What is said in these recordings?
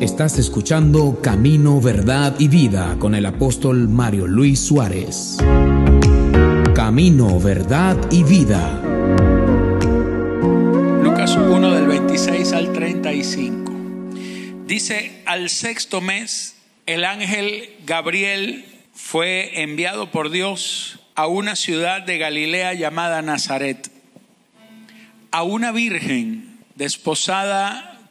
Estás escuchando Camino, Verdad y Vida con el apóstol Mario Luis Suárez. Camino, Verdad y Vida. Lucas 1 del 26 al 35. Dice, al sexto mes, el ángel Gabriel fue enviado por Dios a una ciudad de Galilea llamada Nazaret, a una virgen desposada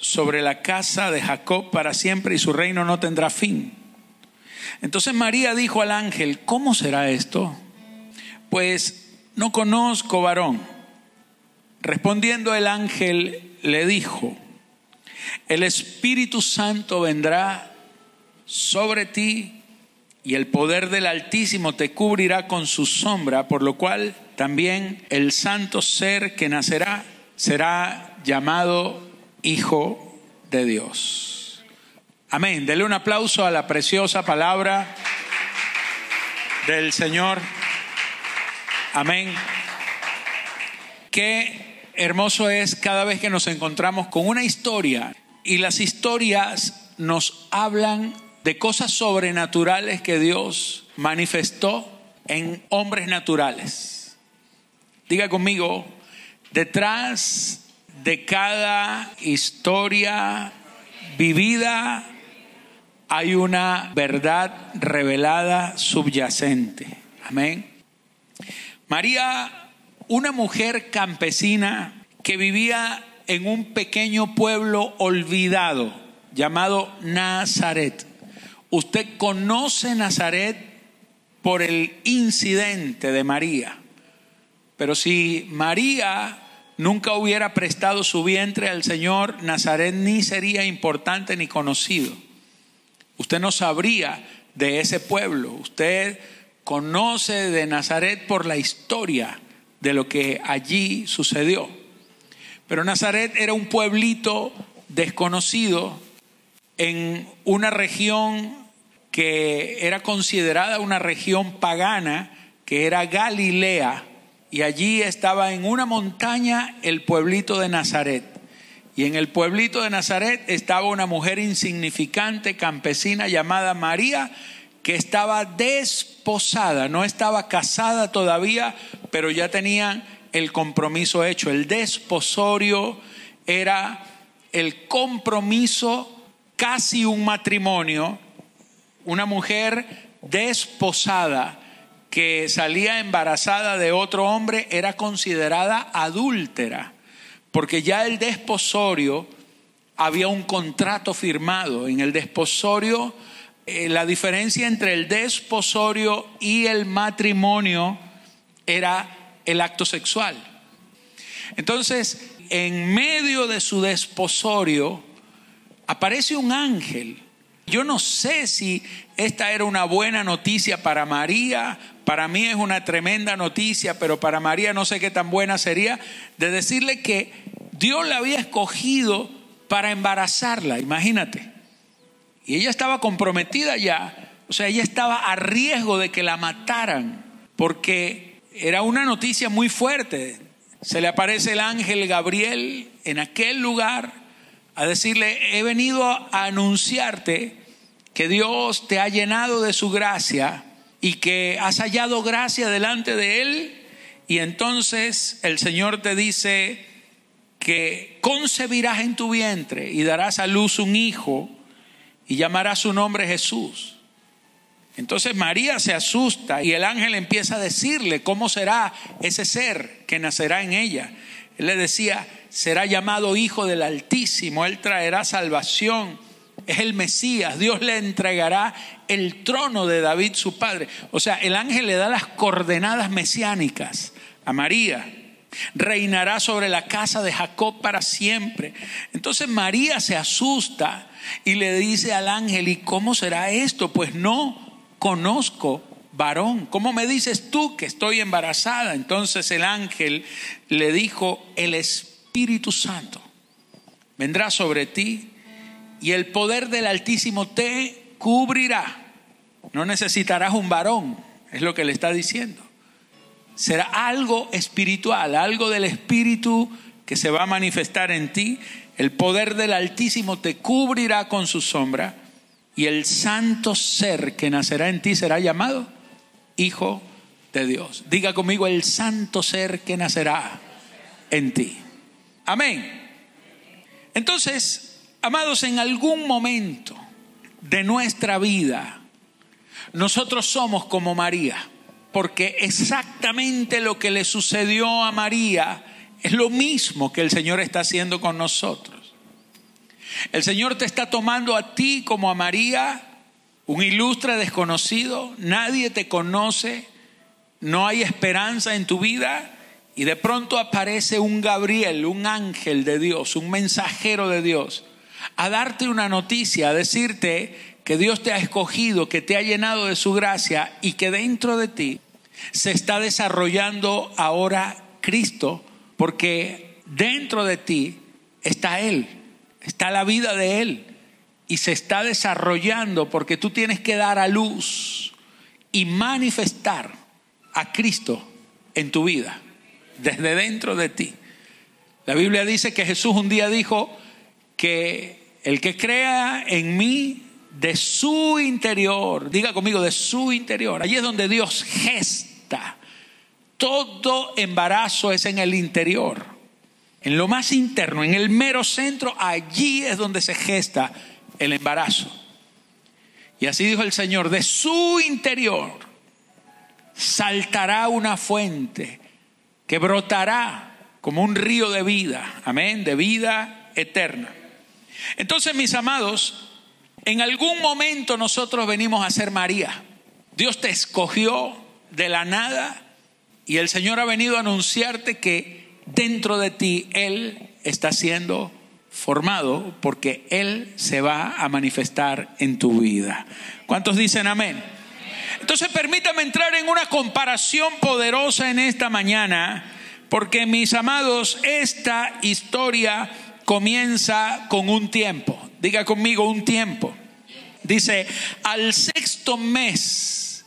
sobre la casa de Jacob para siempre y su reino no tendrá fin. Entonces María dijo al ángel, ¿cómo será esto? Pues no conozco varón. Respondiendo el ángel le dijo, el Espíritu Santo vendrá sobre ti y el poder del Altísimo te cubrirá con su sombra, por lo cual también el santo ser que nacerá será llamado Hijo de Dios. Amén. Dele un aplauso a la preciosa palabra del Señor. Amén. Qué hermoso es cada vez que nos encontramos con una historia y las historias nos hablan de cosas sobrenaturales que Dios manifestó en hombres naturales. Diga conmigo, detrás de cada historia vivida hay una verdad revelada subyacente. Amén. María, una mujer campesina que vivía en un pequeño pueblo olvidado llamado Nazaret. Usted conoce Nazaret por el incidente de María. Pero si María nunca hubiera prestado su vientre al Señor, Nazaret ni sería importante ni conocido. Usted no sabría de ese pueblo. Usted conoce de Nazaret por la historia de lo que allí sucedió. Pero Nazaret era un pueblito desconocido en una región que era considerada una región pagana, que era Galilea, y allí estaba en una montaña el pueblito de Nazaret. Y en el pueblito de Nazaret estaba una mujer insignificante, campesina llamada María, que estaba desposada, no estaba casada todavía, pero ya tenía el compromiso hecho. El desposorio era el compromiso, casi un matrimonio, una mujer desposada que salía embarazada de otro hombre era considerada adúltera, porque ya el desposorio había un contrato firmado. En el desposorio, eh, la diferencia entre el desposorio y el matrimonio era el acto sexual. Entonces, en medio de su desposorio, aparece un ángel yo no sé si esta era una buena noticia para María, para mí es una tremenda noticia, pero para María no sé qué tan buena sería, de decirle que Dios la había escogido para embarazarla, imagínate. Y ella estaba comprometida ya, o sea, ella estaba a riesgo de que la mataran, porque era una noticia muy fuerte. Se le aparece el ángel Gabriel en aquel lugar a decirle, he venido a anunciarte que Dios te ha llenado de su gracia y que has hallado gracia delante de Él y entonces el Señor te dice que concebirás en tu vientre y darás a luz un hijo y llamará su nombre Jesús. Entonces María se asusta y el ángel empieza a decirle cómo será ese ser que nacerá en ella. Él le decía, será llamado Hijo del Altísimo, Él traerá salvación, es el Mesías, Dios le entregará el trono de David su padre. O sea, el ángel le da las coordenadas mesiánicas a María. Reinará sobre la casa de Jacob para siempre. Entonces María se asusta y le dice al ángel, ¿y cómo será esto? Pues no conozco varón. ¿Cómo me dices tú que estoy embarazada? Entonces el ángel le dijo, el Espíritu Santo vendrá sobre ti y el poder del Altísimo te cubrirá. No necesitarás un varón, es lo que le está diciendo. Será algo espiritual, algo del Espíritu que se va a manifestar en ti. El poder del Altísimo te cubrirá con su sombra y el santo ser que nacerá en ti será llamado Hijo de Dios. Diga conmigo el santo ser que nacerá en ti. Amén. Entonces, amados, en algún momento de nuestra vida, nosotros somos como María, porque exactamente lo que le sucedió a María es lo mismo que el Señor está haciendo con nosotros. El Señor te está tomando a ti como a María, un ilustre desconocido, nadie te conoce, no hay esperanza en tu vida y de pronto aparece un Gabriel, un ángel de Dios, un mensajero de Dios, a darte una noticia, a decirte que Dios te ha escogido, que te ha llenado de su gracia y que dentro de ti se está desarrollando ahora Cristo, porque dentro de ti está Él está la vida de Él y se está desarrollando porque tú tienes que dar a luz y manifestar a Cristo en tu vida, desde dentro de ti. La Biblia dice que Jesús un día dijo que el que crea en mí, de su interior, diga conmigo, de su interior, allí es donde Dios gesta. Todo embarazo es en el interior en lo más interno, en el mero centro, allí es donde se gesta el embarazo. Y así dijo el Señor, de su interior saltará una fuente que brotará como un río de vida, amén, de vida eterna. Entonces, mis amados, en algún momento nosotros venimos a ser María. Dios te escogió de la nada y el Señor ha venido a anunciarte que dentro de ti Él está siendo formado porque Él se va a manifestar en tu vida. ¿Cuántos dicen amén? Entonces permítame entrar en una comparación poderosa en esta mañana, porque mis amados, esta historia comienza con un tiempo. Diga conmigo un tiempo. Dice, al sexto mes,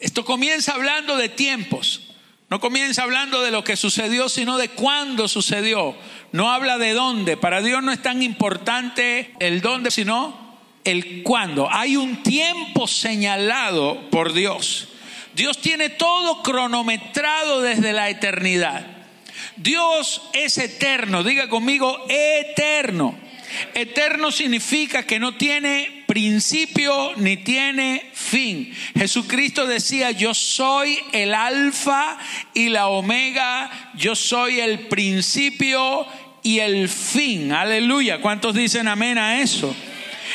esto comienza hablando de tiempos. No comienza hablando de lo que sucedió, sino de cuándo sucedió. No habla de dónde. Para Dios no es tan importante el dónde, sino el cuándo. Hay un tiempo señalado por Dios. Dios tiene todo cronometrado desde la eternidad. Dios es eterno. Diga conmigo, eterno. Eterno significa que no tiene principio ni tiene fin. Jesucristo decía, yo soy el alfa y la omega, yo soy el principio y el fin. Aleluya. ¿Cuántos dicen amén a eso?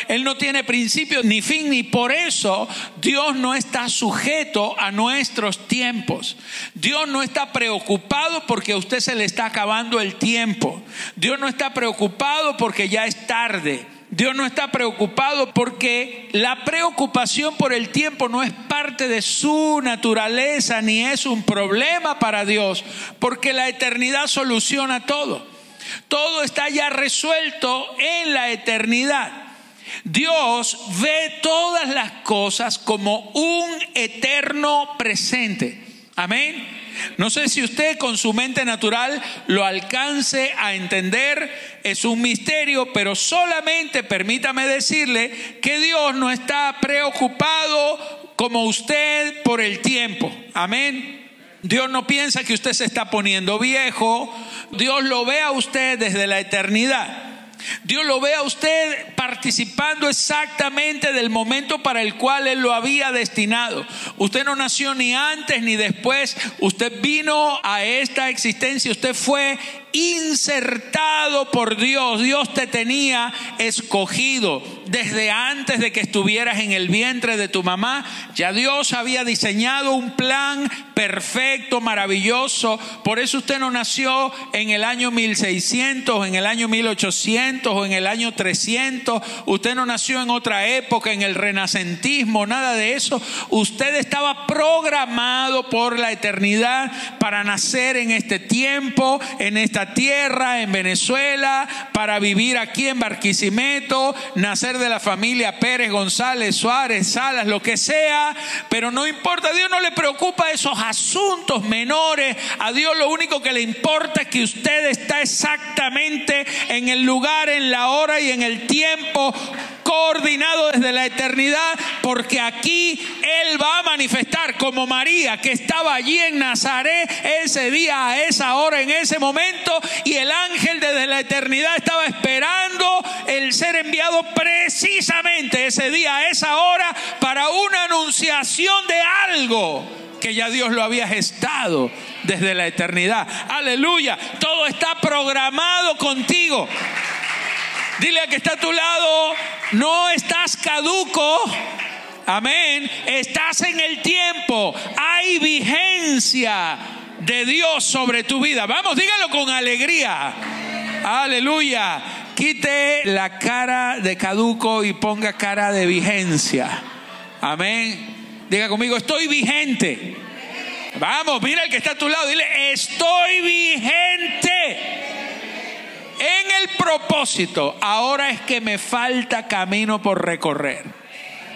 Él no tiene principio ni fin, y por eso Dios no está sujeto a nuestros tiempos. Dios no está preocupado porque a usted se le está acabando el tiempo. Dios no está preocupado porque ya es tarde. Dios no está preocupado porque la preocupación por el tiempo no es parte de su naturaleza ni es un problema para Dios, porque la eternidad soluciona todo. Todo está ya resuelto en la eternidad. Dios ve todas las cosas como un eterno presente. Amén. No sé si usted con su mente natural lo alcance a entender, es un misterio, pero solamente permítame decirle que Dios no está preocupado como usted por el tiempo. Amén. Dios no piensa que usted se está poniendo viejo, Dios lo ve a usted desde la eternidad. Dios lo ve a usted participando exactamente del momento para el cual Él lo había destinado. Usted no nació ni antes ni después. Usted vino a esta existencia. Usted fue insertado por Dios. Dios te tenía escogido desde antes de que estuvieras en el vientre de tu mamá. Ya Dios había diseñado un plan perfecto, maravilloso. Por eso usted no nació en el año 1600, en el año 1800 o en el año 300. Usted no nació en otra época, en el renacentismo, nada de eso. Usted estaba programado por la eternidad para nacer en este tiempo, en esta tierra, en Venezuela, para vivir aquí en Barquisimeto, nacer de la familia Pérez, González, Suárez, Salas, lo que sea, pero no importa, Dios no le preocupa esos asuntos menores, a Dios lo único que le importa es que usted está exactamente en el lugar, en la hora y en el tiempo coordinado desde la eternidad, porque aquí Él va a manifestar como María, que estaba allí en Nazaret ese día, a esa hora, en ese momento, y el ángel desde la eternidad estaba esperando el ser enviado precisamente ese día, a esa hora, para una anunciación de algo que ya Dios lo había gestado desde la eternidad. Aleluya, todo está programado contigo. Dile a que está a tu lado, no estás caduco. Amén. Estás en el tiempo. Hay vigencia de Dios sobre tu vida. Vamos, dígalo con alegría. Aleluya. Quite la cara de caduco y ponga cara de vigencia. Amén. Diga conmigo, estoy vigente. Vamos, mira el que está a tu lado. Dile, estoy vigente en el propósito, ahora es que me falta camino por recorrer.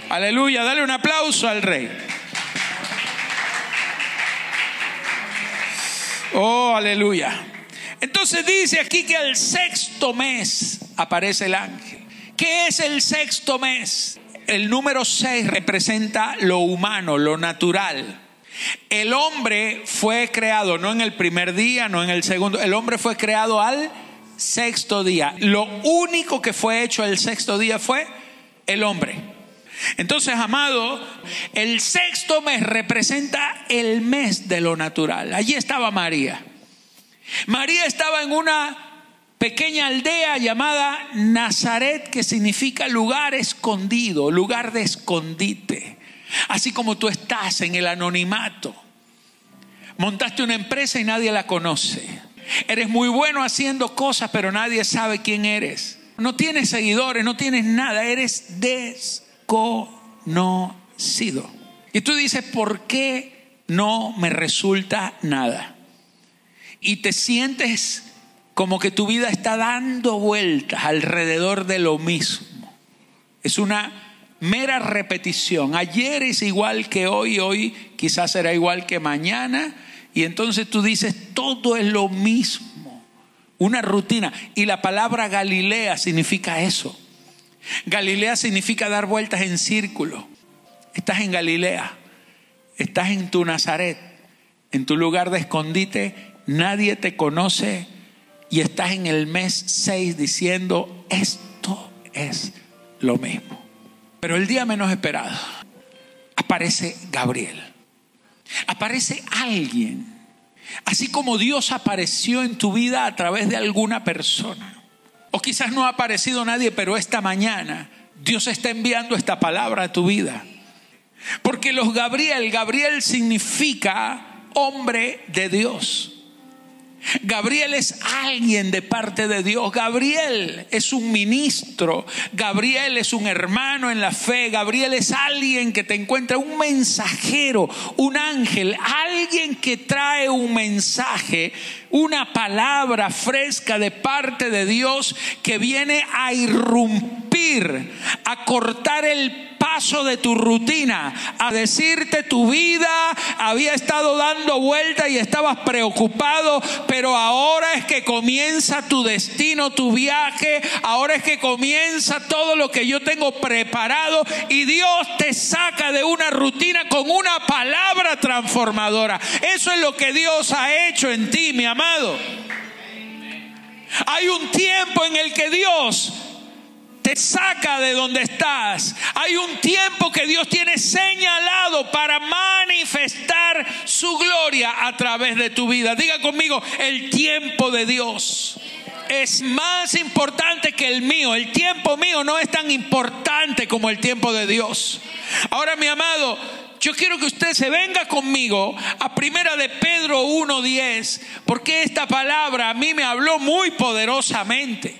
Aleluya, dale un aplauso al rey. Oh, aleluya. Entonces dice aquí que al sexto mes aparece el ángel. ¿Qué es el sexto mes? El número seis representa lo humano, lo natural. El hombre fue creado no en el primer día, no en el segundo, el hombre fue creado al sexto día. Lo único que fue hecho el sexto día fue el hombre. Entonces, amado, el sexto mes representa el mes de lo natural. Allí estaba María. María estaba en una pequeña aldea llamada Nazaret, que significa lugar escondido, lugar de escondite. Así como tú estás en el anonimato. Montaste una empresa y nadie la conoce. Eres muy bueno haciendo cosas, pero nadie sabe quién eres. No tienes seguidores, no tienes nada, eres desconocido. Y tú dices, ¿por qué no me resulta nada? Y te sientes como que tu vida está dando vueltas alrededor de lo mismo. Es una mera repetición. Ayer es igual que hoy, hoy quizás será igual que mañana y entonces tú dices, todo es lo mismo, una rutina. Y la palabra Galilea significa eso. Galilea significa dar vueltas en círculo. Estás en Galilea, estás en tu Nazaret, en tu lugar de escondite, nadie te conoce y estás en el mes 6 diciendo, esto es lo mismo. Pero el día menos esperado, aparece Gabriel aparece alguien. Así como Dios apareció en tu vida a través de alguna persona. O quizás no ha aparecido nadie, pero esta mañana Dios está enviando esta palabra a tu vida. Porque los Gabriel, Gabriel significa hombre de Dios. Gabriel es alguien de parte de Dios. Gabriel es un ministro. Gabriel es un hermano en la fe. Gabriel es alguien que te encuentra, un mensajero, un ángel, alguien que trae un mensaje, una palabra fresca de parte de Dios que viene a irrumpir, a cortar el paso de tu rutina, a decirte tu vida había estado dando vuelta y estabas preocupado, pero ahora es que comienza tu destino, tu viaje, ahora es que comienza todo lo que yo tengo preparado y Dios te saca de una rutina con una palabra transformadora. Eso es lo que Dios ha hecho en ti, mi amado. Hay un tiempo en el que Dios te saca de donde estás. Hay un tiempo que Dios tiene señalado para manifestar su gloria a través de tu vida. Diga conmigo, el tiempo de Dios es más importante que el mío. El tiempo mío no es tan importante como el tiempo de Dios. Ahora, mi amado, yo quiero que usted se venga conmigo a primera de Pedro 1:10, porque esta palabra a mí me habló muy poderosamente.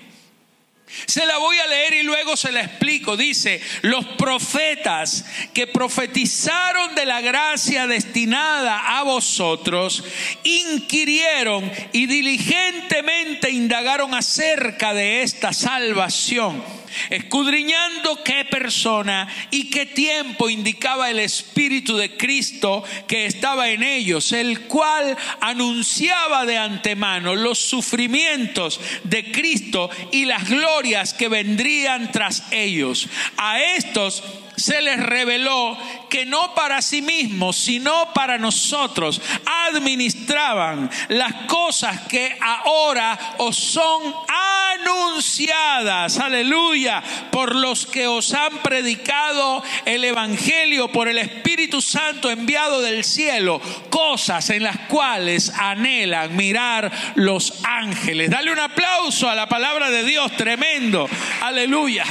Se la voy a leer y luego se la explico. Dice, los profetas que profetizaron de la gracia destinada a vosotros, inquirieron y diligentemente indagaron acerca de esta salvación escudriñando qué persona y qué tiempo indicaba el Espíritu de Cristo que estaba en ellos, el cual anunciaba de antemano los sufrimientos de Cristo y las glorias que vendrían tras ellos. A estos se les reveló que no para sí mismos, sino para nosotros. Administraban las cosas que ahora os son anunciadas, aleluya, por los que os han predicado el Evangelio por el Espíritu Santo enviado del cielo, cosas en las cuales anhelan mirar los ángeles. Dale un aplauso a la palabra de Dios, tremendo, aleluya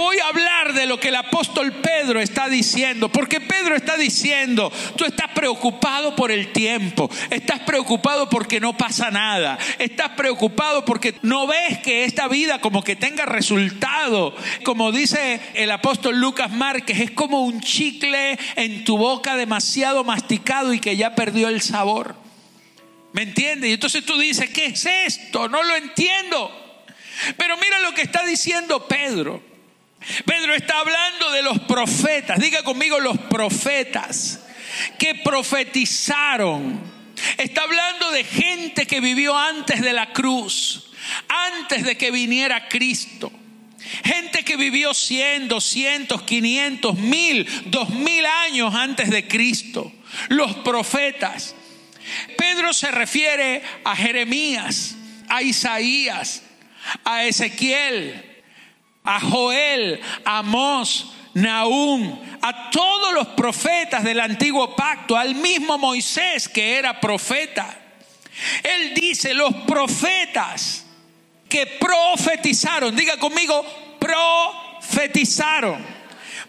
voy a hablar de lo que el apóstol Pedro está diciendo, porque Pedro está diciendo, tú estás preocupado por el tiempo, estás preocupado porque no pasa nada, estás preocupado porque no ves que esta vida como que tenga resultado, como dice el apóstol Lucas Márquez, es como un chicle en tu boca demasiado masticado y que ya perdió el sabor. ¿Me entiendes? Y entonces tú dices, ¿qué es esto? No lo entiendo. Pero mira lo que está diciendo Pedro. Pedro está hablando de los profetas, diga conmigo los profetas que profetizaron. Está hablando de gente que vivió antes de la cruz, antes de que viniera Cristo. Gente que vivió 100, 200, 500, 1000, 2000 años antes de Cristo. Los profetas. Pedro se refiere a Jeremías, a Isaías, a Ezequiel, a Joel, a Amós, Nahum, a todos los profetas del antiguo pacto, al mismo Moisés que era profeta. Él dice, los profetas que profetizaron, diga conmigo, profetizaron.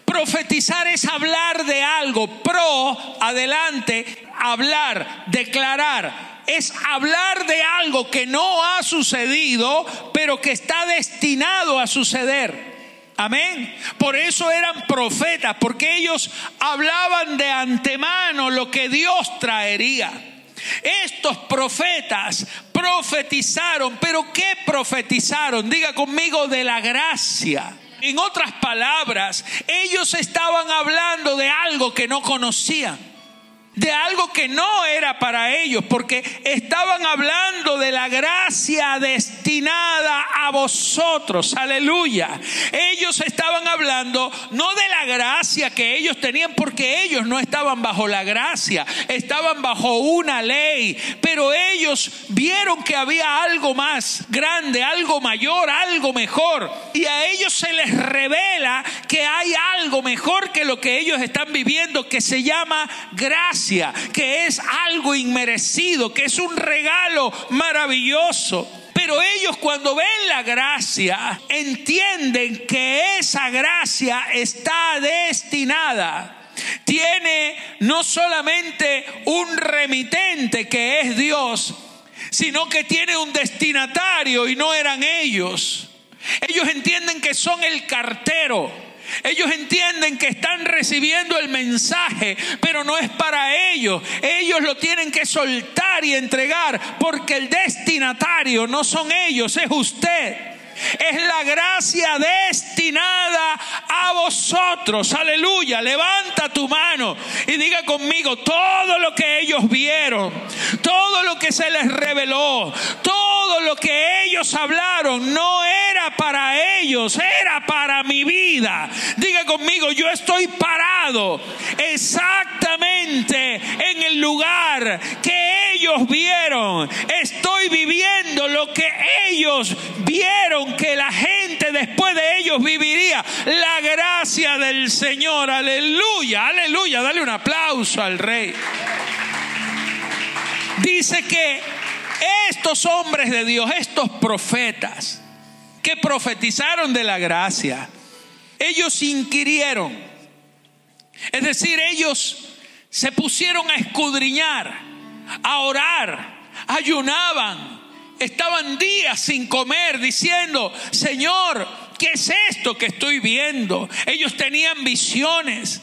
Profetizar es hablar de algo, pro, adelante, hablar, declarar es hablar de algo que no ha sucedido, pero que está destinado a suceder. Amén. Por eso eran profetas, porque ellos hablaban de antemano lo que Dios traería. Estos profetas profetizaron, pero ¿qué profetizaron? Diga conmigo de la gracia. En otras palabras, ellos estaban hablando de algo que no conocían de algo que no era para ellos, porque estaban hablando de la gracia destinada a vosotros, aleluya. Ellos estaban hablando no de la gracia que ellos tenían, porque ellos no estaban bajo la gracia, estaban bajo una ley, pero ellos vieron que había algo más grande, algo mayor, algo mejor, y a ellos se les revela que hay algo mejor que lo que ellos están viviendo, que se llama gracia que es algo inmerecido, que es un regalo maravilloso. Pero ellos cuando ven la gracia entienden que esa gracia está destinada tiene no solamente un remitente que es Dios, sino que tiene un destinatario y no eran ellos. Ellos entienden que son el cartero. Ellos entienden que están recibiendo el mensaje, pero no es para ellos. Ellos lo tienen que soltar y entregar porque el destinatario no son ellos, es usted es la gracia destinada a vosotros. Aleluya. Levanta tu mano y diga conmigo todo lo que ellos vieron, todo lo que se les reveló, todo lo que ellos hablaron, no era para ellos, era para mi vida. Diga conmigo, yo estoy parado exactamente en el lugar que ellos vieron. Estoy viviendo lo que ellos vieron que la gente después de ellos viviría. La gracia del Señor. Aleluya, aleluya. Dale un aplauso al rey. Dice que estos hombres de Dios, estos profetas, que profetizaron de la gracia, ellos inquirieron. Es decir, ellos se pusieron a escudriñar, a orar, ayunaban, estaban días sin comer diciendo, Señor, ¿qué es esto que estoy viendo? Ellos tenían visiones.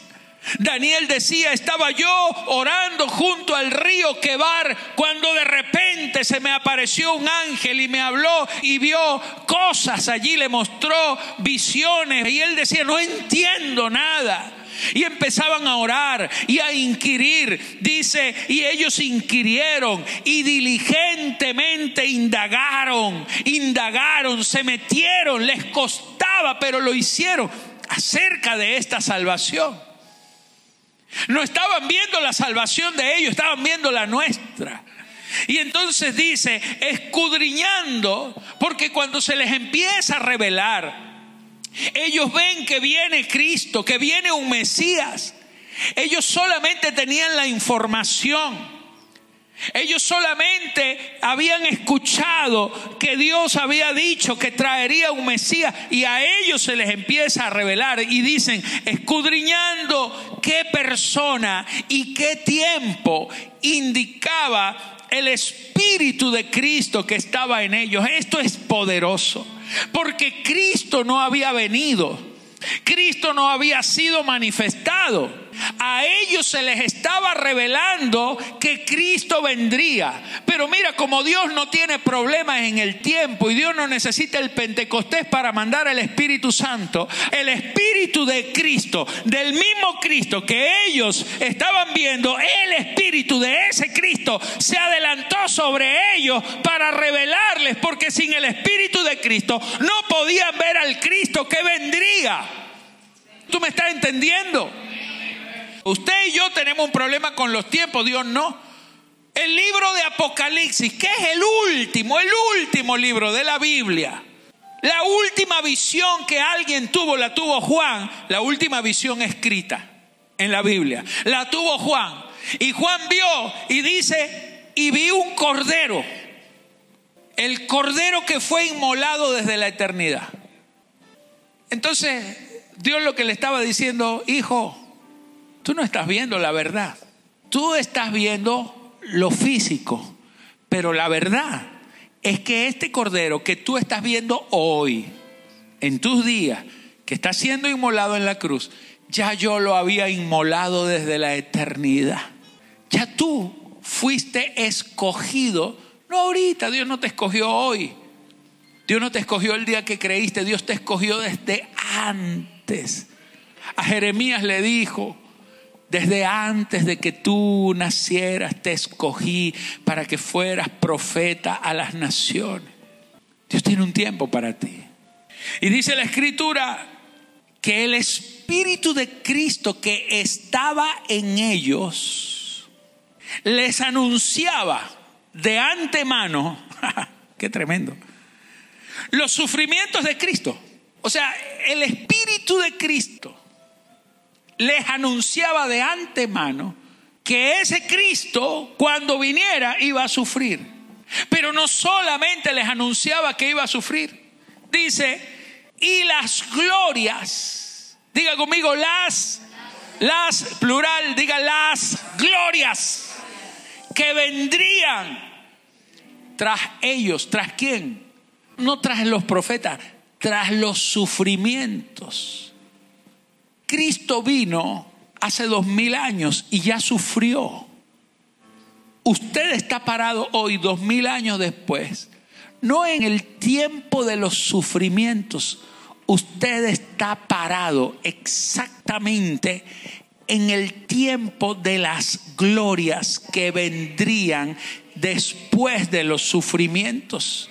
Daniel decía, estaba yo orando junto al río Quebar cuando de repente se me apareció un ángel y me habló y vio cosas allí, le mostró visiones y él decía, no entiendo nada. Y empezaban a orar y a inquirir. Dice, y ellos inquirieron y diligentemente indagaron, indagaron, se metieron, les costaba, pero lo hicieron acerca de esta salvación. No estaban viendo la salvación de ellos, estaban viendo la nuestra. Y entonces dice, escudriñando, porque cuando se les empieza a revelar, ellos ven que viene Cristo, que viene un Mesías. Ellos solamente tenían la información. Ellos solamente habían escuchado que Dios había dicho que traería un Mesías y a ellos se les empieza a revelar y dicen, escudriñando qué persona y qué tiempo indicaba el Espíritu de Cristo que estaba en ellos. Esto es poderoso, porque Cristo no había venido, Cristo no había sido manifestado a ellos se les estaba revelando que Cristo vendría. Pero mira, como Dios no tiene problemas en el tiempo y Dios no necesita el Pentecostés para mandar el Espíritu Santo, el Espíritu de Cristo, del mismo Cristo que ellos estaban viendo, el Espíritu de ese Cristo se adelantó sobre ellos para revelarles, porque sin el Espíritu de Cristo no podían ver al Cristo que vendría. ¿Tú me estás entendiendo? Usted y yo tenemos un problema con los tiempos, Dios no. El libro de Apocalipsis, que es el último, el último libro de la Biblia. La última visión que alguien tuvo, la tuvo Juan, la última visión escrita en la Biblia. La tuvo Juan. Y Juan vio y dice, y vi un cordero, el cordero que fue inmolado desde la eternidad. Entonces, Dios lo que le estaba diciendo, hijo, Tú no estás viendo la verdad. Tú estás viendo lo físico. Pero la verdad es que este cordero que tú estás viendo hoy, en tus días, que está siendo inmolado en la cruz, ya yo lo había inmolado desde la eternidad. Ya tú fuiste escogido. No ahorita, Dios no te escogió hoy. Dios no te escogió el día que creíste, Dios te escogió desde antes. A Jeremías le dijo, desde antes de que tú nacieras te escogí para que fueras profeta a las naciones. Dios tiene un tiempo para ti. Y dice la escritura que el Espíritu de Cristo que estaba en ellos les anunciaba de antemano, qué tremendo, los sufrimientos de Cristo. O sea, el Espíritu de Cristo les anunciaba de antemano que ese Cristo, cuando viniera, iba a sufrir. Pero no solamente les anunciaba que iba a sufrir, dice, y las glorias, diga conmigo, las, las, plural, diga las glorias que vendrían tras ellos, tras quién, no tras los profetas, tras los sufrimientos Cristo vino hace dos mil años y ya sufrió. Usted está parado hoy, dos mil años después, no en el tiempo de los sufrimientos. Usted está parado exactamente en el tiempo de las glorias que vendrían después de los sufrimientos.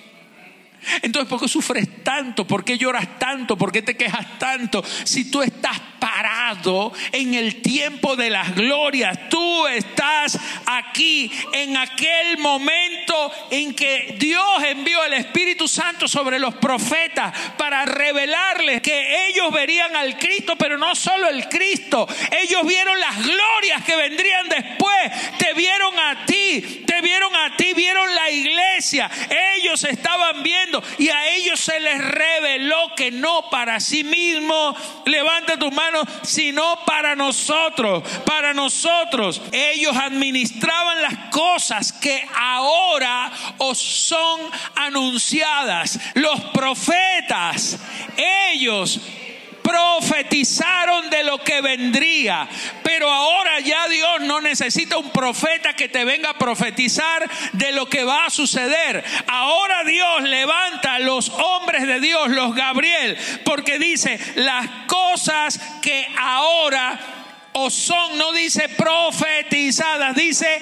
Entonces, ¿por qué sufres tanto? ¿Por qué lloras tanto? ¿Por qué te quejas tanto? Si tú estás parado en el tiempo de las glorias, tú estás aquí en aquel momento en que Dios envió el Espíritu Santo sobre los profetas para revelarles que ellos verían al Cristo, pero no solo el Cristo, ellos vieron las glorias que vendrían después, te vieron a ti, te vieron a ti, vieron la iglesia, ellos estaban viendo y a ellos se les reveló que no para sí mismo, levanta tus manos, sino para nosotros, para nosotros. Ellos administraban las cosas que ahora os son anunciadas. Los profetas, ellos profetizaron de lo que vendría. Pero ahora ya Dios no necesita un profeta que te venga a profetizar de lo que va a suceder. Ahora Dios levanta a los hombres de Dios, los Gabriel, porque dice las cosas que ahora o son, no dice profetizadas, dice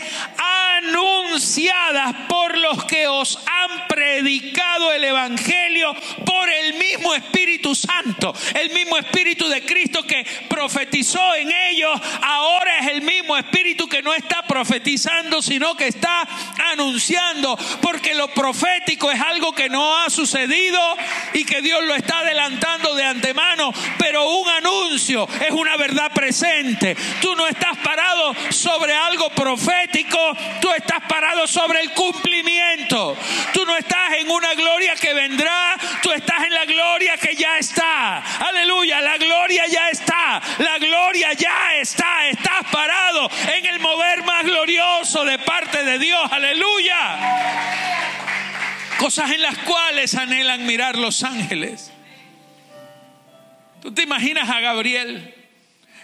anunciadas por los que os han predicado el Evangelio por el mismo Espíritu Santo. El mismo Espíritu de Cristo que profetizó en ellos, ahora es el mismo Espíritu que no está profetizando, sino que está anunciando, porque lo profético es algo que no ha sucedido y que Dios lo está adelantando de antemano, pero un anuncio es una verdad presente. Tú no estás parado sobre algo profético, tú estás parado sobre el cumplimiento. Tú no estás en una gloria que vendrá, tú estás en la gloria que ya está. Aleluya, la gloria ya está, la gloria ya está. Estás parado en el mover más glorioso de parte de Dios. Aleluya. Cosas en las cuales anhelan mirar los ángeles. ¿Tú te imaginas a Gabriel?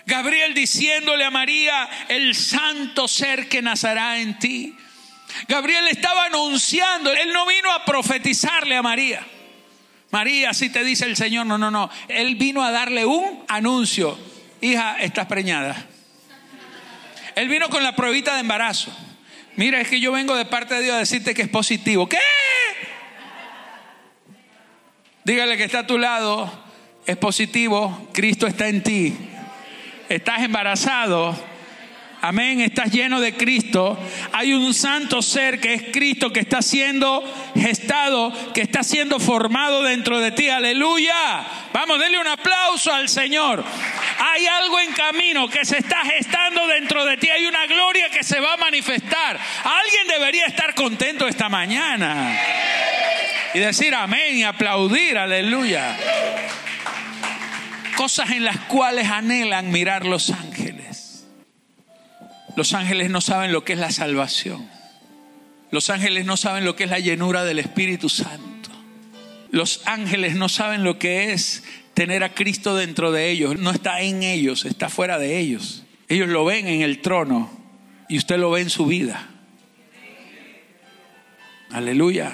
Gabriel diciéndole a María, el santo ser que nacerá en ti. Gabriel estaba anunciando, él no vino a profetizarle a María. María, así te dice el Señor, no, no, no. Él vino a darle un anuncio. Hija, estás preñada. Él vino con la pruebita de embarazo. Mira, es que yo vengo de parte de Dios a decirte que es positivo. ¿Qué? Dígale que está a tu lado, es positivo, Cristo está en ti estás embarazado, amén, estás lleno de Cristo, hay un santo ser que es Cristo que está siendo gestado, que está siendo formado dentro de ti, aleluya. Vamos, denle un aplauso al Señor. Hay algo en camino que se está gestando dentro de ti, hay una gloria que se va a manifestar. Alguien debería estar contento esta mañana y decir amén y aplaudir, aleluya cosas en las cuales anhelan mirar los ángeles. Los ángeles no saben lo que es la salvación. Los ángeles no saben lo que es la llenura del Espíritu Santo. Los ángeles no saben lo que es tener a Cristo dentro de ellos. No está en ellos, está fuera de ellos. Ellos lo ven en el trono y usted lo ve en su vida. Aleluya.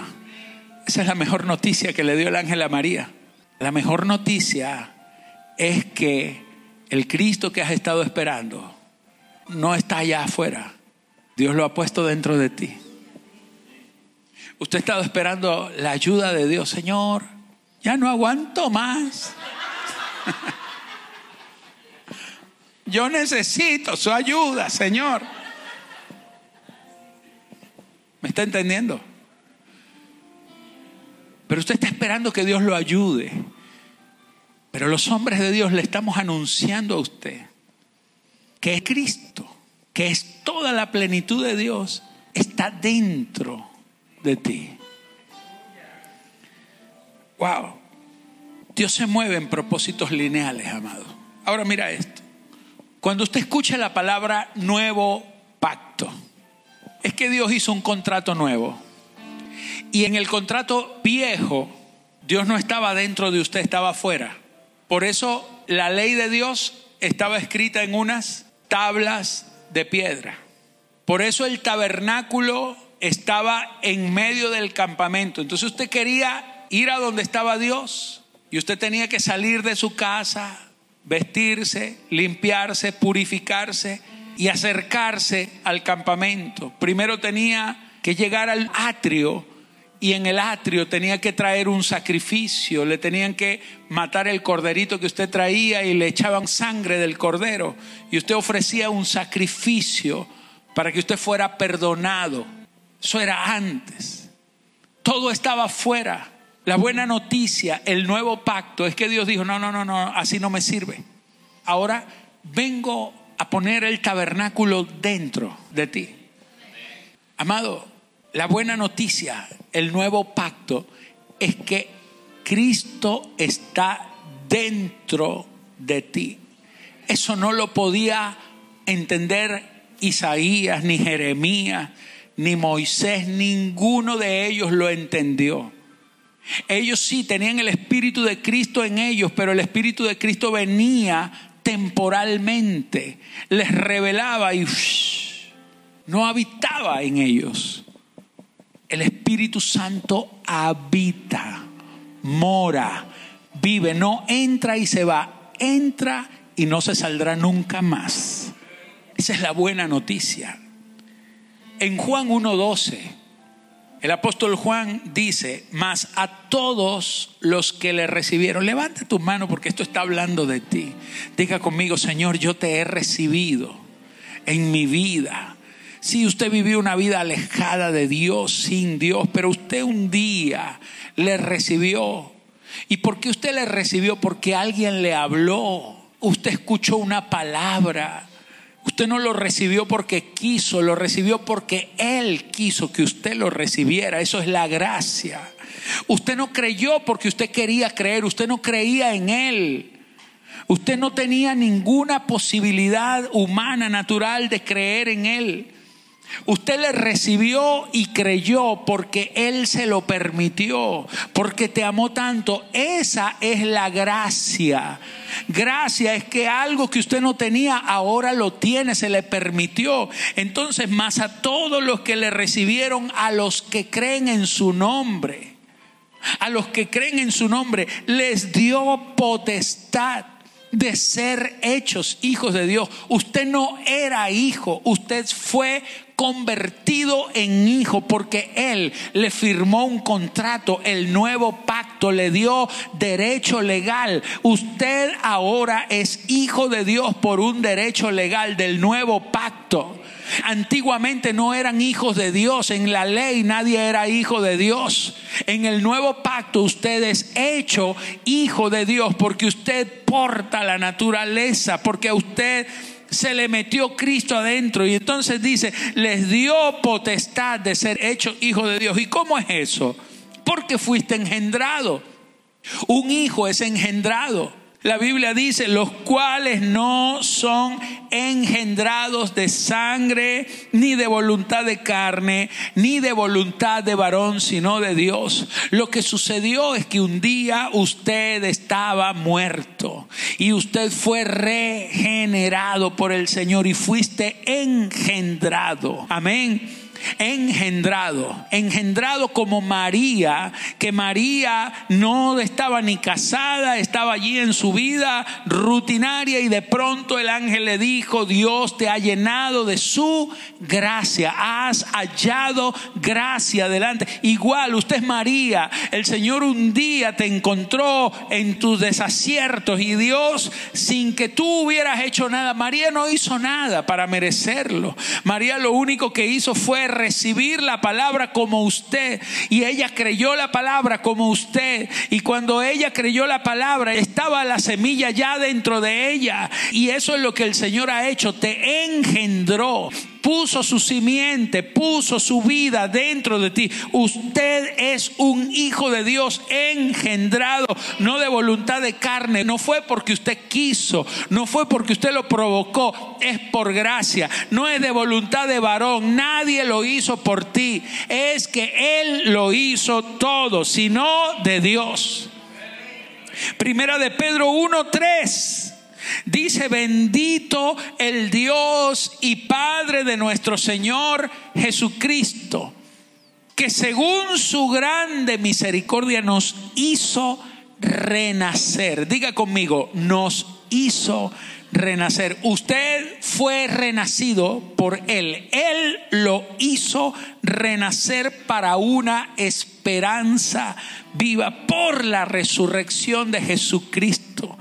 Esa es la mejor noticia que le dio el ángel a María. La mejor noticia es que el Cristo que has estado esperando no está allá afuera. Dios lo ha puesto dentro de ti. Usted ha estado esperando la ayuda de Dios. Señor, ya no aguanto más. Yo necesito su ayuda, Señor. ¿Me está entendiendo? Pero usted está esperando que Dios lo ayude. Pero los hombres de Dios le estamos anunciando a usted que es Cristo, que es toda la plenitud de Dios, está dentro de ti. Wow. Dios se mueve en propósitos lineales, amado. Ahora mira esto. Cuando usted escucha la palabra nuevo pacto, es que Dios hizo un contrato nuevo. Y en el contrato viejo, Dios no estaba dentro de usted, estaba afuera. Por eso la ley de Dios estaba escrita en unas tablas de piedra. Por eso el tabernáculo estaba en medio del campamento. Entonces usted quería ir a donde estaba Dios y usted tenía que salir de su casa, vestirse, limpiarse, purificarse y acercarse al campamento. Primero tenía que llegar al atrio y en el atrio tenía que traer un sacrificio, le tenían que matar el corderito que usted traía y le echaban sangre del cordero y usted ofrecía un sacrificio para que usted fuera perdonado. Eso era antes. Todo estaba fuera. La buena noticia, el nuevo pacto, es que Dios dijo, no, no, no, no, así no me sirve. Ahora vengo a poner el tabernáculo dentro de ti. Amado, la buena noticia, el nuevo pacto, es que Cristo está dentro de ti. Eso no lo podía entender Isaías, ni Jeremías, ni Moisés, ninguno de ellos lo entendió. Ellos sí tenían el Espíritu de Cristo en ellos, pero el Espíritu de Cristo venía temporalmente, les revelaba y no habitaba en ellos. El Espíritu Santo habita, mora, vive, no entra y se va, entra y no se saldrá nunca más. Esa es la buena noticia. En Juan 1.12, el apóstol Juan dice, mas a todos los que le recibieron, levanta tu mano porque esto está hablando de ti. Diga conmigo, Señor, yo te he recibido en mi vida si usted vivió una vida alejada de Dios, sin Dios, pero usted un día le recibió. ¿Y por qué usted le recibió? Porque alguien le habló. Usted escuchó una palabra. Usted no lo recibió porque quiso, lo recibió porque Él quiso que usted lo recibiera. Eso es la gracia. Usted no creyó porque usted quería creer, usted no creía en Él. Usted no tenía ninguna posibilidad humana, natural de creer en Él. Usted le recibió y creyó porque Él se lo permitió, porque te amó tanto. Esa es la gracia. Gracia es que algo que usted no tenía, ahora lo tiene, se le permitió. Entonces, más a todos los que le recibieron, a los que creen en su nombre, a los que creen en su nombre, les dio potestad de ser hechos hijos de Dios. Usted no era hijo, usted fue convertido en hijo porque Él le firmó un contrato, el nuevo pacto le dio derecho legal. Usted ahora es hijo de Dios por un derecho legal del nuevo pacto. Antiguamente no eran hijos de Dios, en la ley nadie era hijo de Dios. En el nuevo pacto usted es hecho hijo de Dios porque usted porta la naturaleza, porque usted se le metió Cristo adentro y entonces dice, les dio potestad de ser hechos hijos de Dios. ¿Y cómo es eso? Porque fuiste engendrado. Un hijo es engendrado. La Biblia dice, los cuales no son engendrados de sangre, ni de voluntad de carne, ni de voluntad de varón, sino de Dios. Lo que sucedió es que un día usted estaba muerto y usted fue regenerado por el Señor y fuiste engendrado. Amén engendrado, engendrado como María, que María no estaba ni casada, estaba allí en su vida rutinaria y de pronto el ángel le dijo, Dios te ha llenado de su gracia, has hallado gracia delante. Igual, usted es María, el Señor un día te encontró en tus desaciertos y Dios, sin que tú hubieras hecho nada, María no hizo nada para merecerlo. María lo único que hizo fue recibir la palabra como usted. Y ella creyó la palabra como usted. Y cuando ella creyó la palabra, estaba la semilla ya dentro de ella. Y eso es lo que el Señor ha hecho. Te engendró puso su simiente, puso su vida dentro de ti. Usted es un hijo de Dios engendrado, no de voluntad de carne. No fue porque usted quiso, no fue porque usted lo provocó, es por gracia. No es de voluntad de varón, nadie lo hizo por ti. Es que Él lo hizo todo, sino de Dios. Primera de Pedro 1.3 Dice, bendito el Dios y Padre de nuestro Señor Jesucristo, que según su grande misericordia nos hizo renacer. Diga conmigo, nos hizo renacer. Usted fue renacido por Él. Él lo hizo renacer para una esperanza viva por la resurrección de Jesucristo.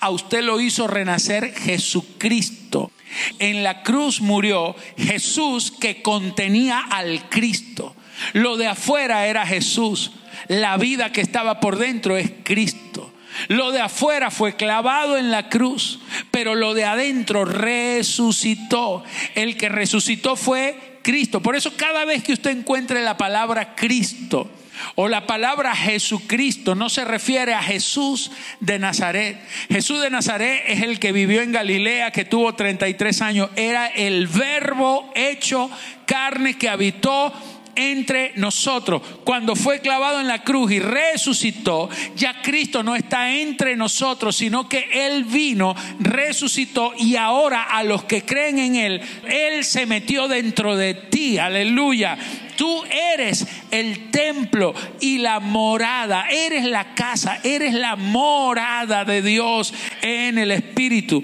A usted lo hizo renacer Jesucristo. En la cruz murió Jesús que contenía al Cristo. Lo de afuera era Jesús. La vida que estaba por dentro es Cristo. Lo de afuera fue clavado en la cruz, pero lo de adentro resucitó. El que resucitó fue Cristo. Por eso cada vez que usted encuentre la palabra Cristo, o la palabra Jesucristo no se refiere a Jesús de Nazaret. Jesús de Nazaret es el que vivió en Galilea, que tuvo 33 años. Era el verbo hecho carne que habitó entre nosotros. Cuando fue clavado en la cruz y resucitó, ya Cristo no está entre nosotros, sino que Él vino, resucitó y ahora a los que creen en Él, Él se metió dentro de ti. Aleluya. Tú eres el templo y la morada, eres la casa, eres la morada de Dios en el Espíritu.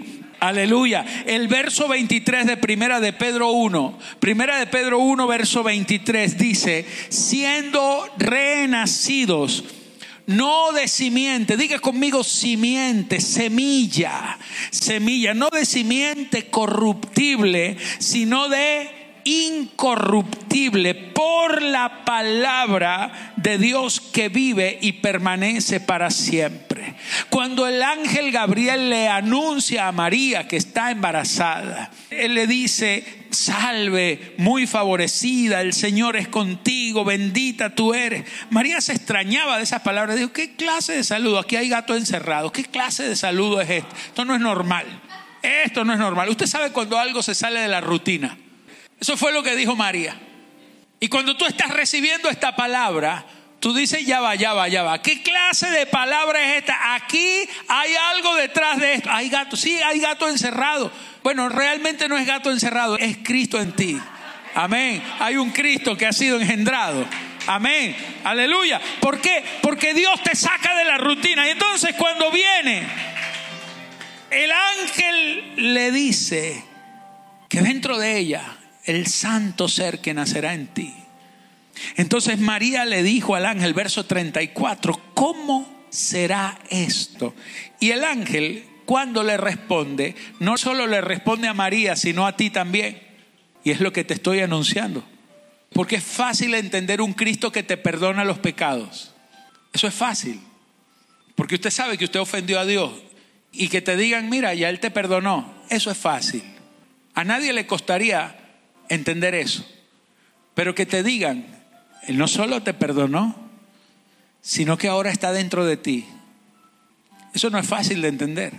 Aleluya. El verso 23 de Primera de Pedro 1, Primera de Pedro 1, verso 23 dice, siendo renacidos, no de simiente, diga conmigo simiente, semilla, semilla, no de simiente corruptible, sino de incorruptible por la palabra de Dios que vive y permanece para siempre. Cuando el ángel Gabriel le anuncia a María que está embarazada, él le dice, salve, muy favorecida, el Señor es contigo, bendita tú eres. María se extrañaba de esas palabras, dijo, ¿qué clase de saludo? Aquí hay gato encerrado, ¿qué clase de saludo es esto? Esto no es normal. Esto no es normal. Usted sabe cuando algo se sale de la rutina. Eso fue lo que dijo María. Y cuando tú estás recibiendo esta palabra, tú dices, ya va, ya va, ya va. ¿Qué clase de palabra es esta? Aquí hay algo detrás de esto. Hay gato, sí, hay gato encerrado. Bueno, realmente no es gato encerrado, es Cristo en ti. Amén. Hay un Cristo que ha sido engendrado. Amén. Aleluya. ¿Por qué? Porque Dios te saca de la rutina. Y entonces cuando viene, el ángel le dice que dentro de ella el santo ser que nacerá en ti. Entonces María le dijo al ángel, verso 34, ¿cómo será esto? Y el ángel, cuando le responde, no solo le responde a María, sino a ti también. Y es lo que te estoy anunciando. Porque es fácil entender un Cristo que te perdona los pecados. Eso es fácil. Porque usted sabe que usted ofendió a Dios y que te digan, mira, ya Él te perdonó. Eso es fácil. A nadie le costaría entender eso. Pero que te digan, Él no solo te perdonó, sino que ahora está dentro de ti. Eso no es fácil de entender.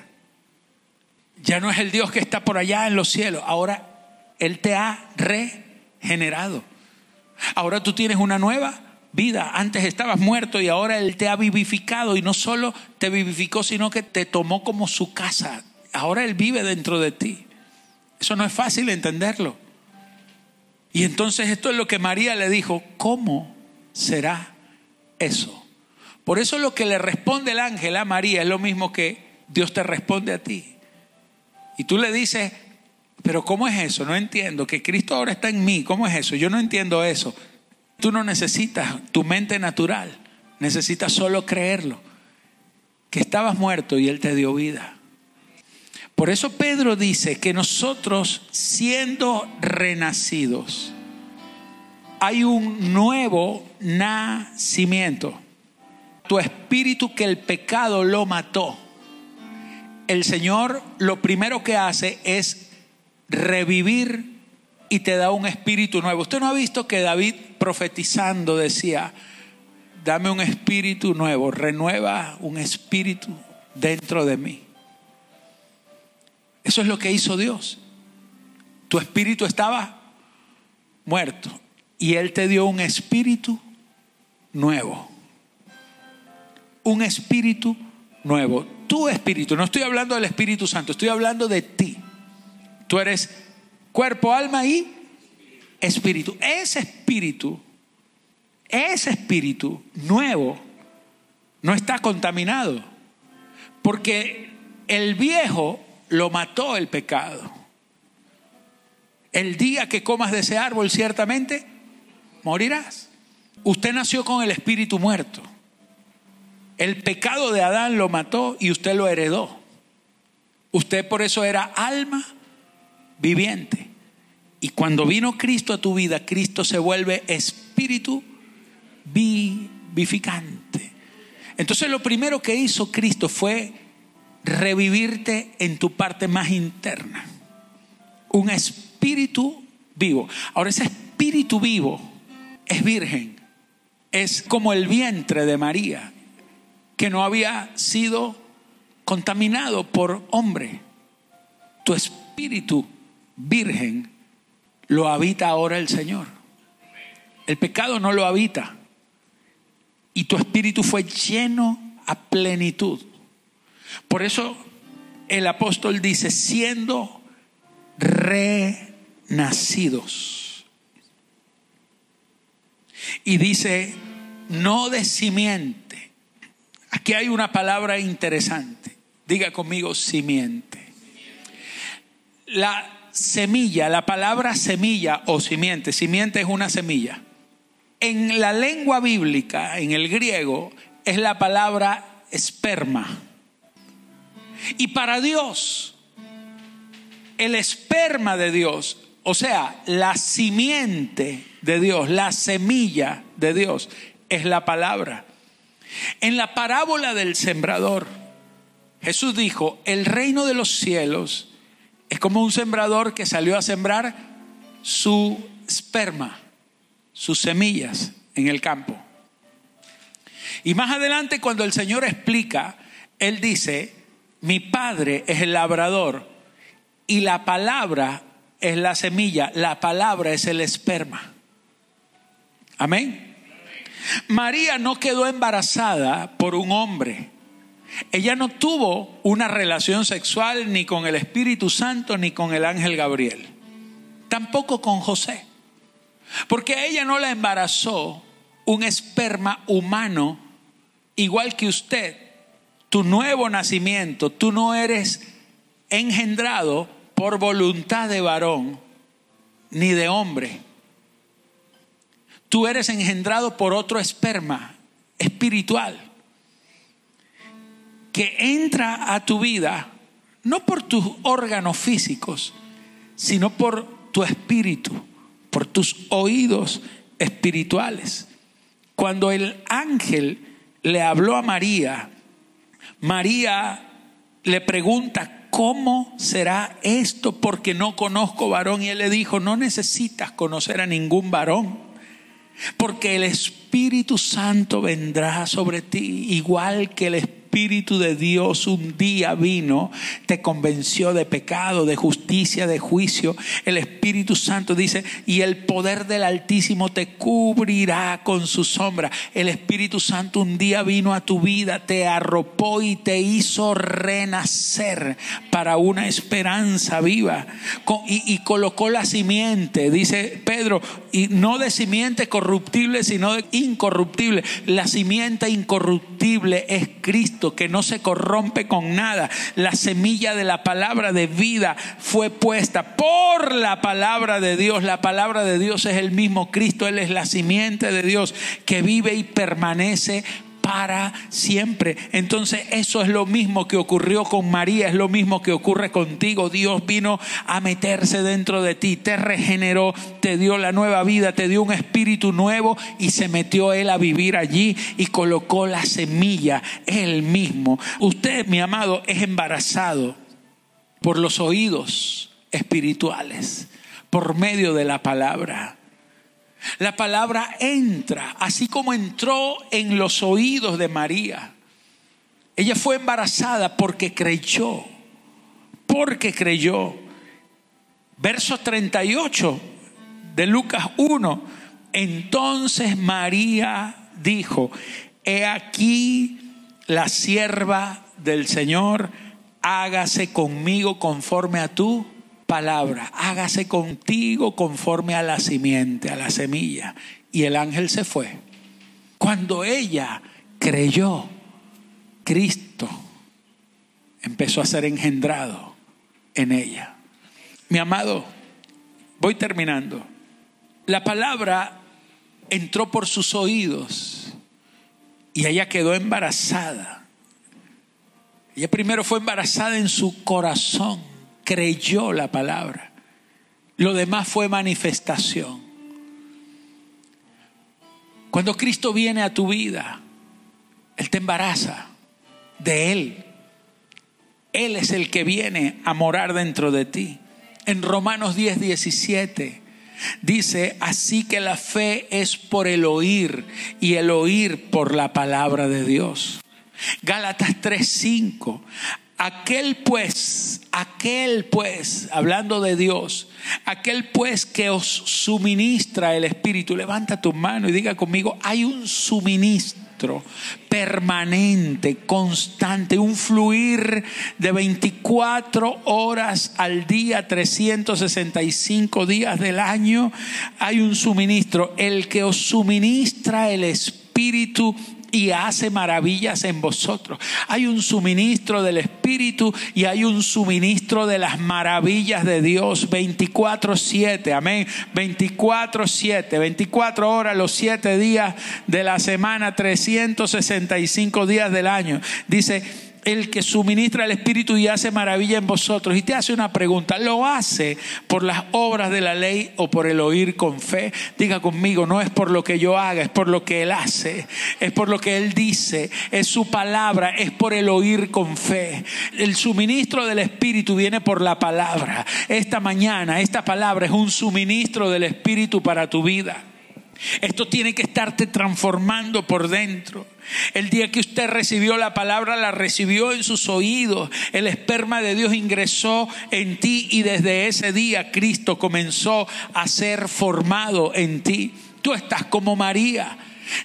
Ya no es el Dios que está por allá en los cielos, ahora Él te ha regenerado. Ahora tú tienes una nueva vida. Antes estabas muerto y ahora Él te ha vivificado y no solo te vivificó, sino que te tomó como su casa. Ahora Él vive dentro de ti. Eso no es fácil entenderlo. Y entonces esto es lo que María le dijo, ¿cómo será eso? Por eso lo que le responde el ángel a María es lo mismo que Dios te responde a ti. Y tú le dices, pero ¿cómo es eso? No entiendo, que Cristo ahora está en mí, ¿cómo es eso? Yo no entiendo eso. Tú no necesitas tu mente natural, necesitas solo creerlo, que estabas muerto y Él te dio vida. Por eso Pedro dice que nosotros, siendo renacidos, hay un nuevo nacimiento. Tu espíritu que el pecado lo mató. El Señor lo primero que hace es revivir y te da un espíritu nuevo. Usted no ha visto que David profetizando decía, dame un espíritu nuevo, renueva un espíritu dentro de mí. Eso es lo que hizo Dios. Tu espíritu estaba muerto y Él te dio un espíritu nuevo. Un espíritu nuevo. Tu espíritu, no estoy hablando del Espíritu Santo, estoy hablando de ti. Tú eres cuerpo, alma y espíritu. Ese espíritu, ese espíritu nuevo no está contaminado. Porque el viejo lo mató el pecado. El día que comas de ese árbol, ciertamente morirás. Usted nació con el espíritu muerto. El pecado de Adán lo mató y usted lo heredó. Usted por eso era alma viviente. Y cuando vino Cristo a tu vida, Cristo se vuelve espíritu vivificante. Entonces lo primero que hizo Cristo fue revivirte en tu parte más interna. Un espíritu vivo. Ahora ese espíritu vivo es virgen. Es como el vientre de María, que no había sido contaminado por hombre. Tu espíritu virgen lo habita ahora el Señor. El pecado no lo habita. Y tu espíritu fue lleno a plenitud. Por eso el apóstol dice, siendo renacidos. Y dice, no de simiente. Aquí hay una palabra interesante. Diga conmigo simiente. La semilla, la palabra semilla o simiente, simiente es una semilla. En la lengua bíblica, en el griego, es la palabra esperma. Y para Dios, el esperma de Dios, o sea, la simiente de Dios, la semilla de Dios, es la palabra. En la parábola del sembrador, Jesús dijo, el reino de los cielos es como un sembrador que salió a sembrar su esperma, sus semillas en el campo. Y más adelante cuando el Señor explica, Él dice, mi Padre es el labrador y la palabra es la semilla, la palabra es el esperma. Amén. María no quedó embarazada por un hombre. Ella no tuvo una relación sexual ni con el Espíritu Santo ni con el ángel Gabriel. Tampoco con José. Porque ella no la embarazó un esperma humano igual que usted. Tu nuevo nacimiento, tú no eres engendrado por voluntad de varón ni de hombre. Tú eres engendrado por otro esperma espiritual que entra a tu vida no por tus órganos físicos, sino por tu espíritu, por tus oídos espirituales. Cuando el ángel le habló a María, María le pregunta, ¿cómo será esto? Porque no conozco varón. Y él le dijo, no necesitas conocer a ningún varón, porque el Espíritu Santo vendrá sobre ti, igual que el Espíritu Espíritu de Dios un día vino, te convenció de pecado, de justicia, de juicio. El Espíritu Santo dice, y el poder del Altísimo te cubrirá con su sombra. El Espíritu Santo un día vino a tu vida, te arropó y te hizo renacer para una esperanza viva. Y, y colocó la simiente, dice Pedro, y no de simiente corruptible, sino de incorruptible. La simiente incorruptible es Cristo que no se corrompe con nada. La semilla de la palabra de vida fue puesta por la palabra de Dios. La palabra de Dios es el mismo Cristo, Él es la simiente de Dios que vive y permanece para siempre. Entonces eso es lo mismo que ocurrió con María, es lo mismo que ocurre contigo. Dios vino a meterse dentro de ti, te regeneró, te dio la nueva vida, te dio un espíritu nuevo y se metió Él a vivir allí y colocó la semilla, Él mismo. Usted, mi amado, es embarazado por los oídos espirituales, por medio de la palabra. La palabra entra, así como entró en los oídos de María. Ella fue embarazada porque creyó, porque creyó. Verso 38 de Lucas 1. Entonces María dijo, he aquí la sierva del Señor, hágase conmigo conforme a tú palabra, hágase contigo conforme a la simiente, a la semilla. Y el ángel se fue. Cuando ella creyó, Cristo empezó a ser engendrado en ella. Mi amado, voy terminando. La palabra entró por sus oídos y ella quedó embarazada. Ella primero fue embarazada en su corazón creyó la palabra. Lo demás fue manifestación. Cuando Cristo viene a tu vida, Él te embaraza de Él. Él es el que viene a morar dentro de ti. En Romanos 10, 17 dice, así que la fe es por el oír y el oír por la palabra de Dios. Gálatas 3, 5. Aquel pues, aquel pues, hablando de Dios, aquel pues que os suministra el Espíritu, levanta tu mano y diga conmigo, hay un suministro permanente, constante, un fluir de 24 horas al día, 365 días del año, hay un suministro, el que os suministra el Espíritu y hace maravillas en vosotros. Hay un suministro del Espíritu y hay un suministro de las maravillas de Dios 24/7. Amén. 24/7. 24 horas los 7 días de la semana, 365 días del año. Dice, el que suministra el Espíritu y hace maravilla en vosotros. Y te hace una pregunta, ¿lo hace por las obras de la ley o por el oír con fe? Diga conmigo, no es por lo que yo haga, es por lo que Él hace, es por lo que Él dice, es su palabra, es por el oír con fe. El suministro del Espíritu viene por la palabra. Esta mañana, esta palabra es un suministro del Espíritu para tu vida. Esto tiene que estarte transformando por dentro. El día que usted recibió la palabra, la recibió en sus oídos. El esperma de Dios ingresó en ti y desde ese día Cristo comenzó a ser formado en ti. Tú estás como María.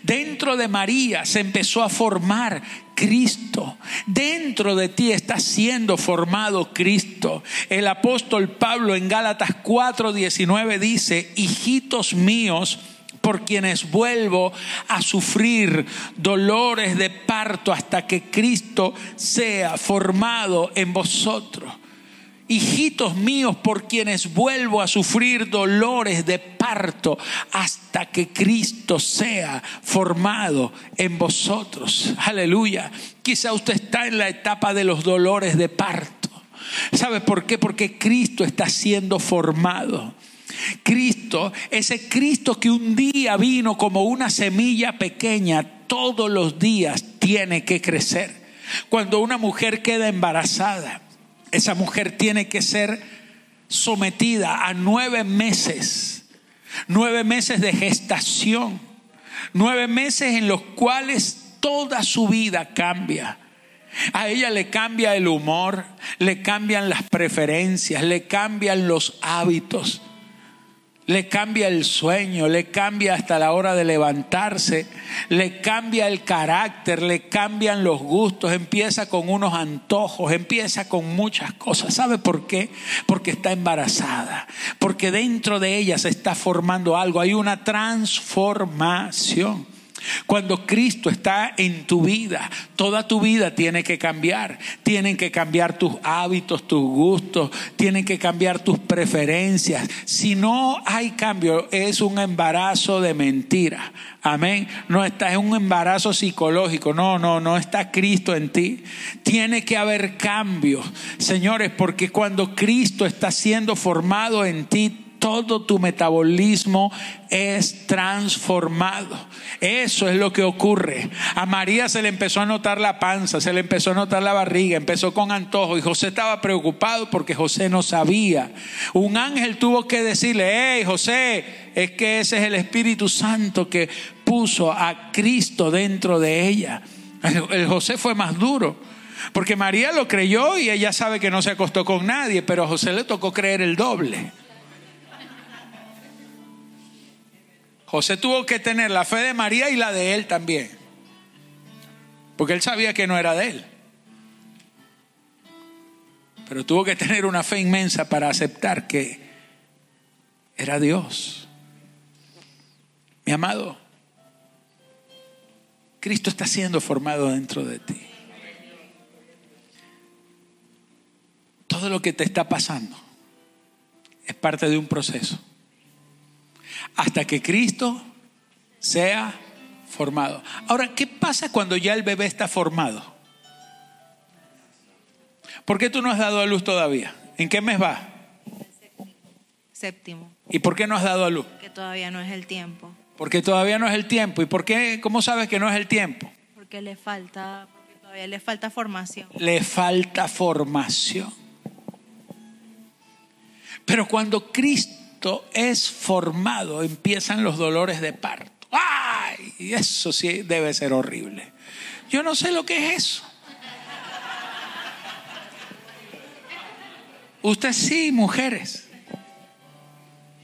Dentro de María se empezó a formar Cristo. Dentro de ti está siendo formado Cristo. El apóstol Pablo en Gálatas 4:19 dice, hijitos míos, por quienes vuelvo a sufrir dolores de parto hasta que Cristo sea formado en vosotros. Hijitos míos, por quienes vuelvo a sufrir dolores de parto hasta que Cristo sea formado en vosotros. Aleluya. Quizá usted está en la etapa de los dolores de parto. ¿Sabe por qué? Porque Cristo está siendo formado. Cristo, ese Cristo que un día vino como una semilla pequeña, todos los días tiene que crecer. Cuando una mujer queda embarazada, esa mujer tiene que ser sometida a nueve meses, nueve meses de gestación, nueve meses en los cuales toda su vida cambia. A ella le cambia el humor, le cambian las preferencias, le cambian los hábitos le cambia el sueño, le cambia hasta la hora de levantarse, le cambia el carácter, le cambian los gustos, empieza con unos antojos, empieza con muchas cosas. ¿Sabe por qué? Porque está embarazada, porque dentro de ella se está formando algo, hay una transformación. Cuando Cristo está en tu vida, toda tu vida tiene que cambiar. Tienen que cambiar tus hábitos, tus gustos, tienen que cambiar tus preferencias. Si no hay cambio, es un embarazo de mentira. Amén. No está en un embarazo psicológico. No, no, no está Cristo en ti. Tiene que haber cambios, señores, porque cuando Cristo está siendo formado en ti, todo tu metabolismo es transformado. Eso es lo que ocurre. A María se le empezó a notar la panza, se le empezó a notar la barriga, empezó con antojo y José estaba preocupado porque José no sabía. Un ángel tuvo que decirle, hey José, es que ese es el Espíritu Santo que puso a Cristo dentro de ella. El José fue más duro. Porque María lo creyó y ella sabe que no se acostó con nadie, pero a José le tocó creer el doble. José tuvo que tener la fe de María y la de él también. Porque él sabía que no era de él. Pero tuvo que tener una fe inmensa para aceptar que era Dios. Mi amado, Cristo está siendo formado dentro de ti. Todo lo que te está pasando es parte de un proceso hasta que Cristo sea formado. Ahora, ¿qué pasa cuando ya el bebé está formado? ¿Por qué tú no has dado a luz todavía? ¿En qué mes va? Séptimo, ¿Y por qué no has dado a luz? que todavía no es el tiempo, Porque todavía no es el tiempo. ¿Y por qué? ¿Cómo sabes que no es el tiempo? porque le falta, porque todavía le falta formación. Le falta formación. Pero cuando Cristo es formado, empiezan los dolores de parto. ¡Ay! Eso sí debe ser horrible. Yo no sé lo que es eso. Usted sí, mujeres.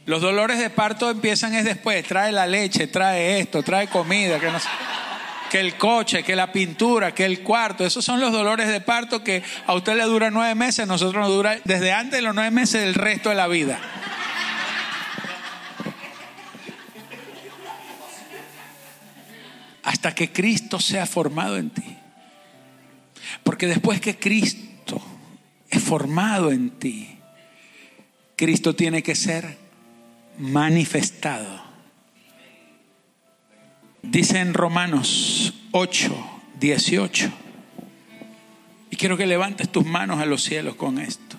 Los dolores de parto empiezan es después. Trae la leche, trae esto, trae comida, que. Que el coche, que la pintura, que el cuarto. Esos son los dolores de parto que a usted le duran nueve meses, a nosotros nos dura desde antes de los nueve meses el resto de la vida. Hasta que Cristo sea formado en ti. Porque después que Cristo es formado en ti, Cristo tiene que ser manifestado. Dice en Romanos 8, 18. Y quiero que levantes tus manos a los cielos con esto.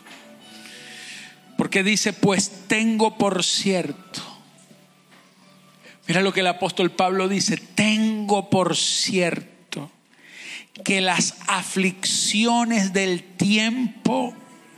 Porque dice, pues tengo por cierto. Mira lo que el apóstol Pablo dice, tengo por cierto que las aflicciones del tiempo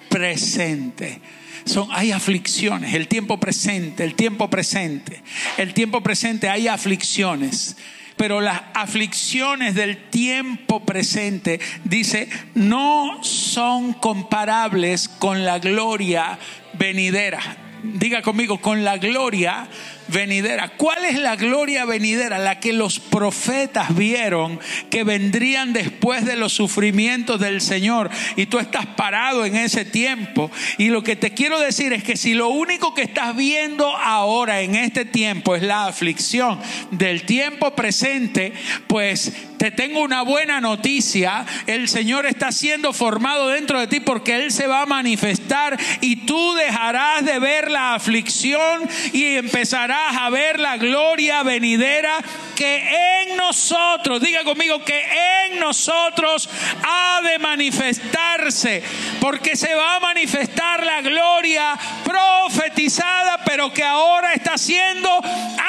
presente son hay aflicciones, el tiempo presente, el tiempo presente, el tiempo presente hay aflicciones. Pero las aflicciones del tiempo presente, dice, no son comparables con la gloria venidera. Diga conmigo, con la gloria venidera. ¿Cuál es la gloria venidera? La que los profetas vieron que vendrían después de los sufrimientos del Señor. Y tú estás parado en ese tiempo. Y lo que te quiero decir es que si lo único que estás viendo ahora en este tiempo es la aflicción del tiempo presente, pues te tengo una buena noticia. El Señor está siendo formado dentro de ti porque Él se va a manifestar y tú dejarás de ver la aflicción y empezarás a ver la gloria venidera que en nosotros, diga conmigo, que en nosotros ha de manifestarse, porque se va a manifestar la gloria profetizada, pero que ahora está siendo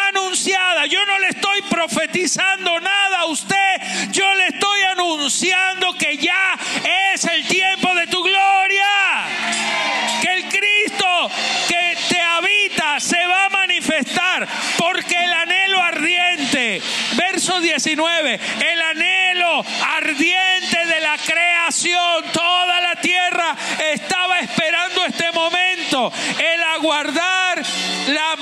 anunciada. Yo no le estoy profetizando nada a usted, yo le estoy anunciando 19, el anhelo ardiente de la creación, toda la tierra estaba esperando este momento, el aguardar la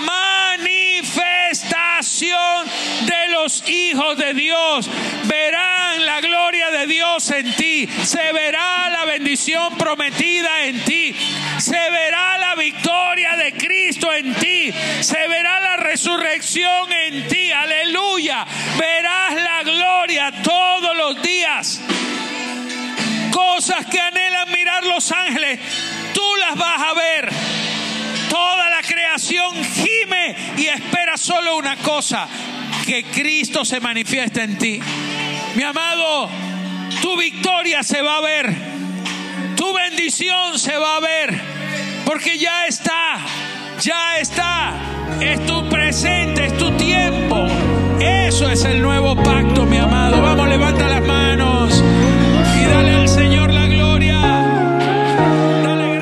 de los hijos de Dios. Verán la gloria de Dios en ti, se verá la bendición prometida en ti, se verá la victoria de Cristo en ti, se verá la resurrección en ti, aleluya, verás la gloria todos los días. Cosas que anhelan mirar los ángeles, tú las vas a ver. Toda la creación gime y espera solo una cosa, que Cristo se manifieste en ti. Mi amado, tu victoria se va a ver, tu bendición se va a ver, porque ya está, ya está, es tu presente, es tu tiempo. Eso es el nuevo pacto, mi amado. Vamos, levanta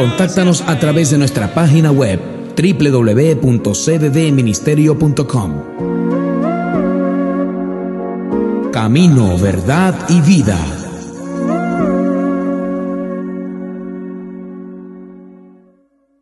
Contáctanos a través de nuestra página web www.cddministerio.com. Camino, verdad y vida.